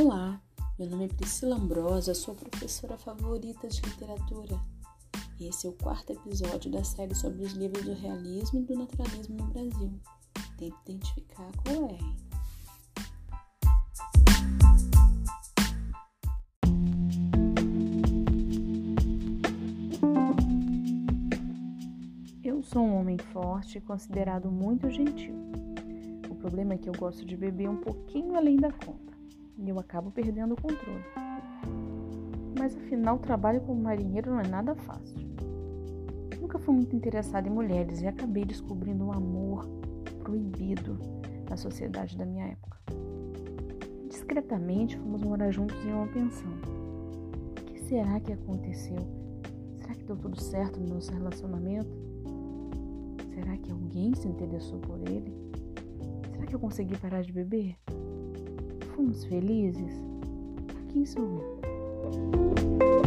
Meu nome é Priscila Ambrosa, sou professora favorita de literatura. Esse é o quarto episódio da série sobre os livros do realismo e do naturalismo no Brasil. Tente identificar qual é. Eu sou um homem forte e considerado muito gentil. O problema é que eu gosto de beber um pouquinho além da conta e eu acabo perdendo o controle. Mas afinal, o trabalho como marinheiro não é nada fácil. Nunca fui muito interessada em mulheres e acabei descobrindo um amor proibido na sociedade da minha época. Discretamente fomos morar juntos em uma pensão. O que será que aconteceu? Será que deu tudo certo no nosso relacionamento? Será que alguém se interessou por ele? Será que eu consegui parar de beber? fomos felizes? Aqui sou eu?